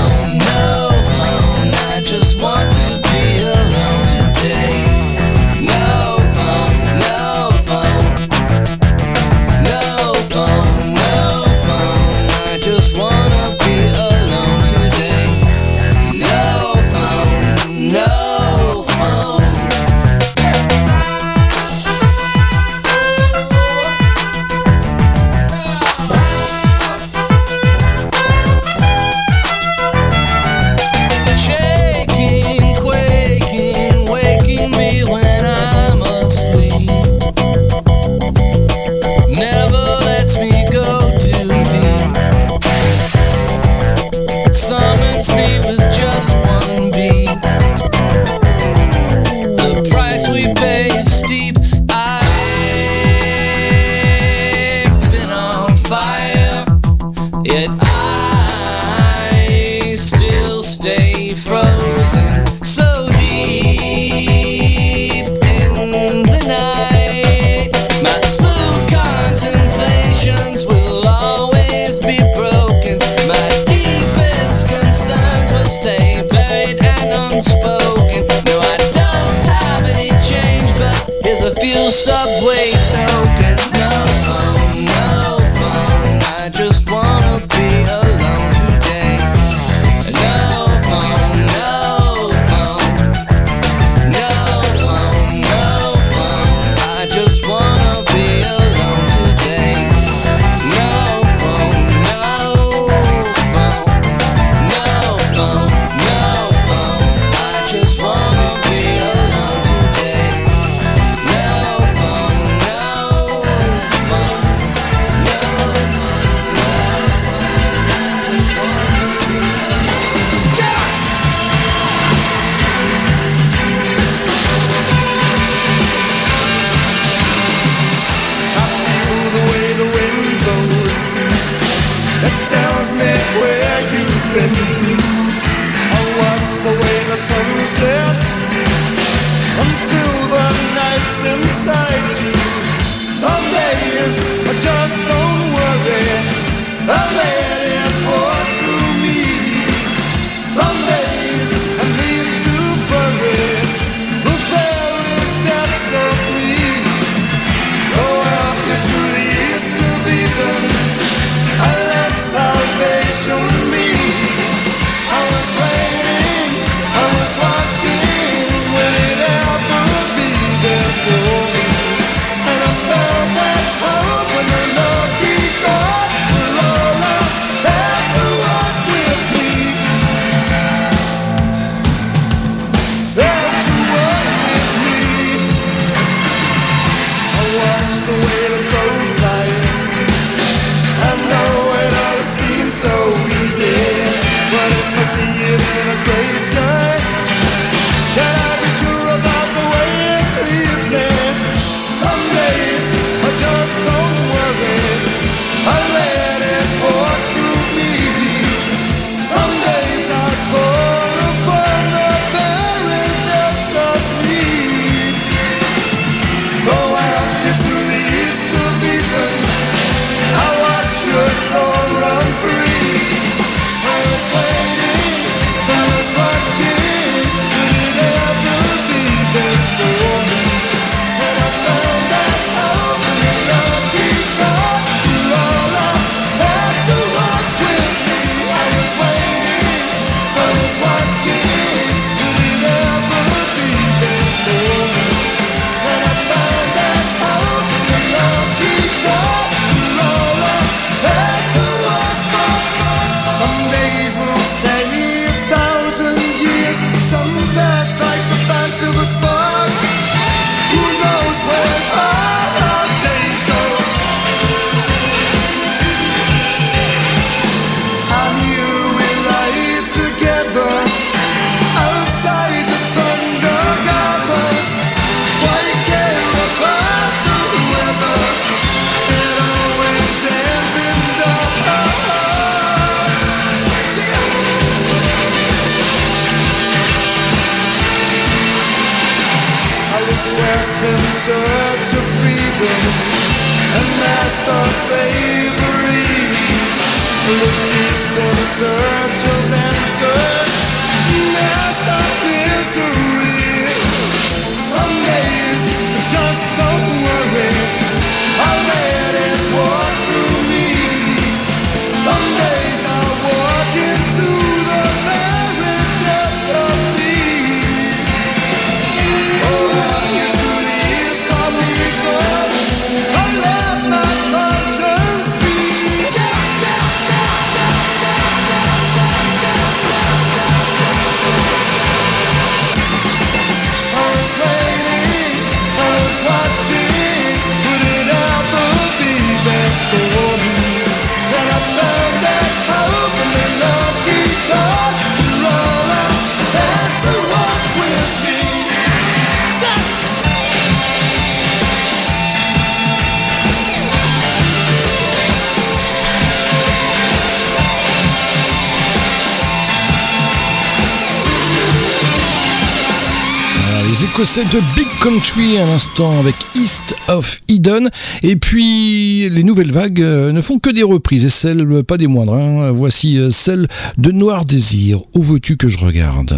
[SPEAKER 9] c'est de Big Country à l'instant avec East of Eden. Et puis les nouvelles vagues euh, ne font que des reprises et celles euh, pas des moindres. Hein. Voici euh, celle de Noir Désir. Où veux-tu que je regarde?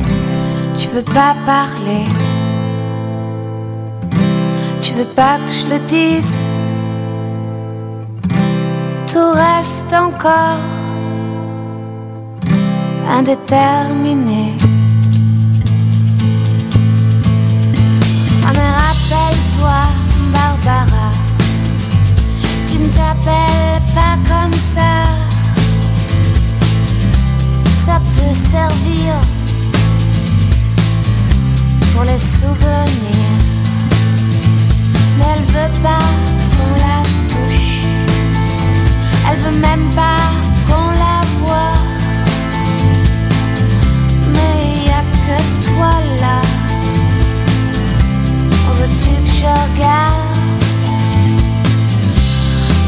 [SPEAKER 28] Tu veux pas parler Tu veux pas que je le dise Tout reste encore indéterminé. toi, Barbara. Tu ne t'appelles pas comme ça. Ça peut servir pour les souvenirs. Mais elle veut pas qu'on la touche. Elle veut même pas qu'on la voit. Mais y a que toi là. Je regarde,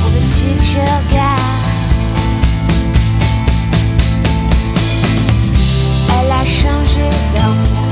[SPEAKER 28] où veux-tu que
[SPEAKER 29] je regarde?
[SPEAKER 6] Elle a changé d'envie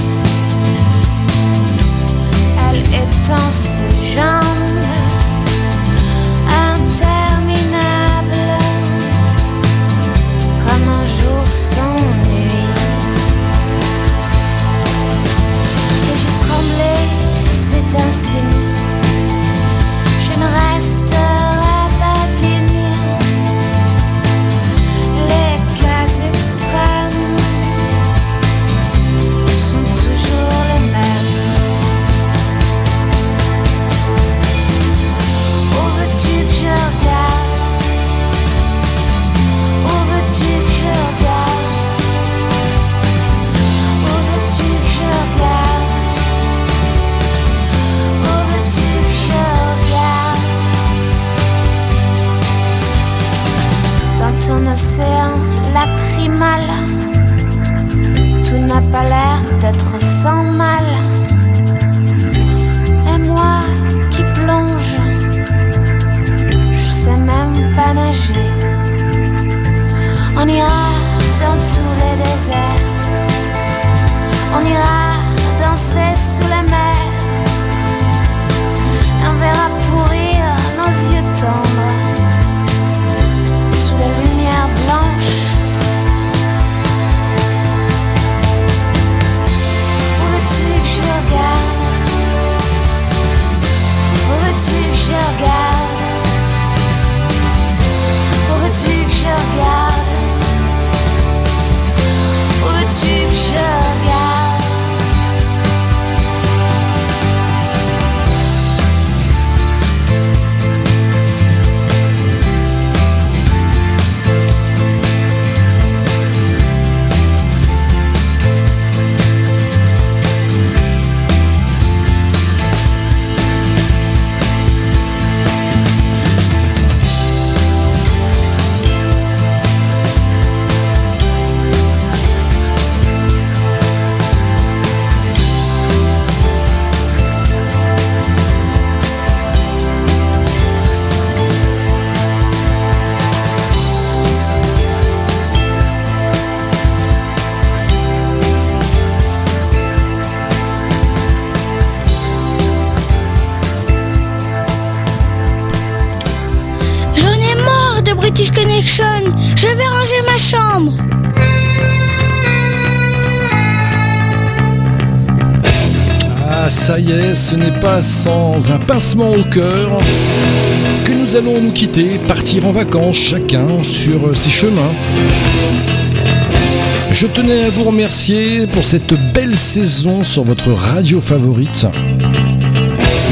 [SPEAKER 6] sans un pincement au cœur que nous allons nous quitter, partir en vacances chacun sur ses chemins. Je tenais à vous remercier pour cette belle saison sur votre radio favorite.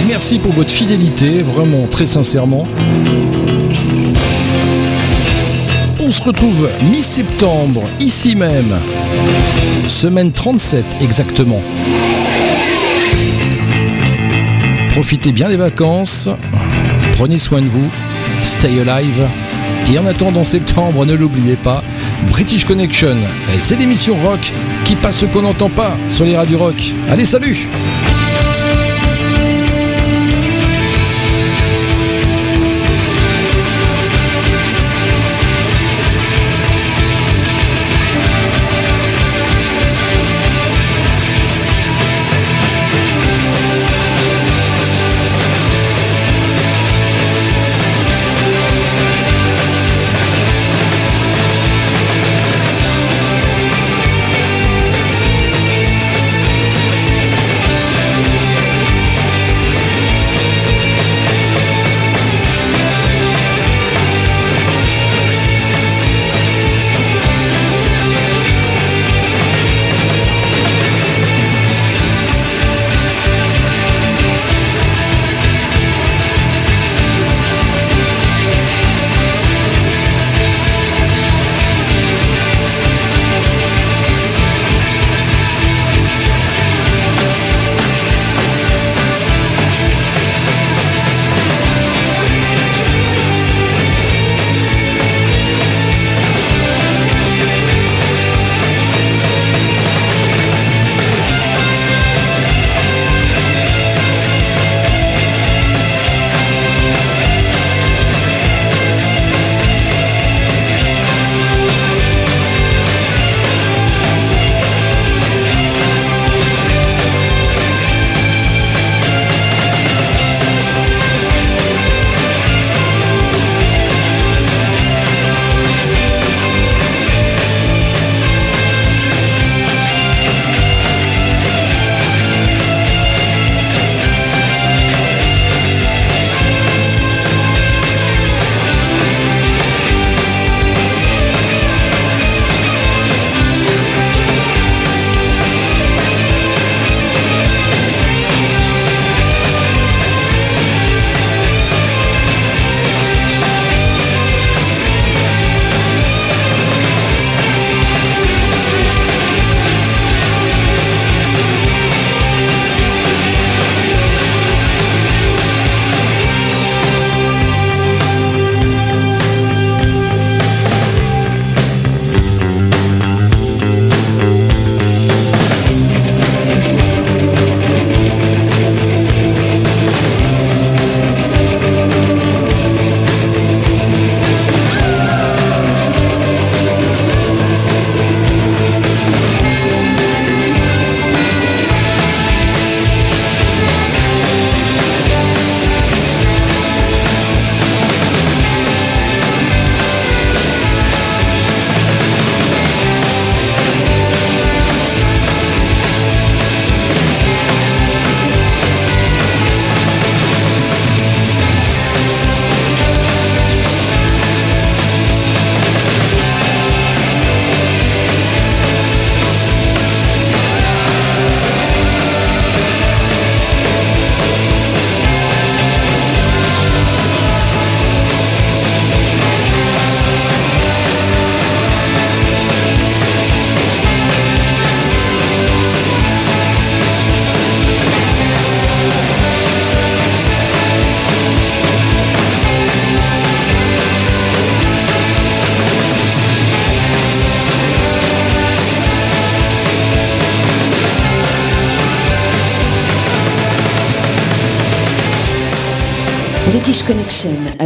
[SPEAKER 6] Merci pour votre fidélité, vraiment très sincèrement. On se retrouve mi-septembre, ici même. Semaine 37 exactement. Profitez bien des vacances, prenez soin de vous, stay alive. Et en attendant septembre, ne l'oubliez pas, British Connection, c'est l'émission rock qui passe ce qu'on n'entend pas sur les radios rock. Allez, salut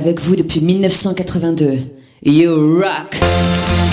[SPEAKER 5] avec vous depuis 1982. You rock!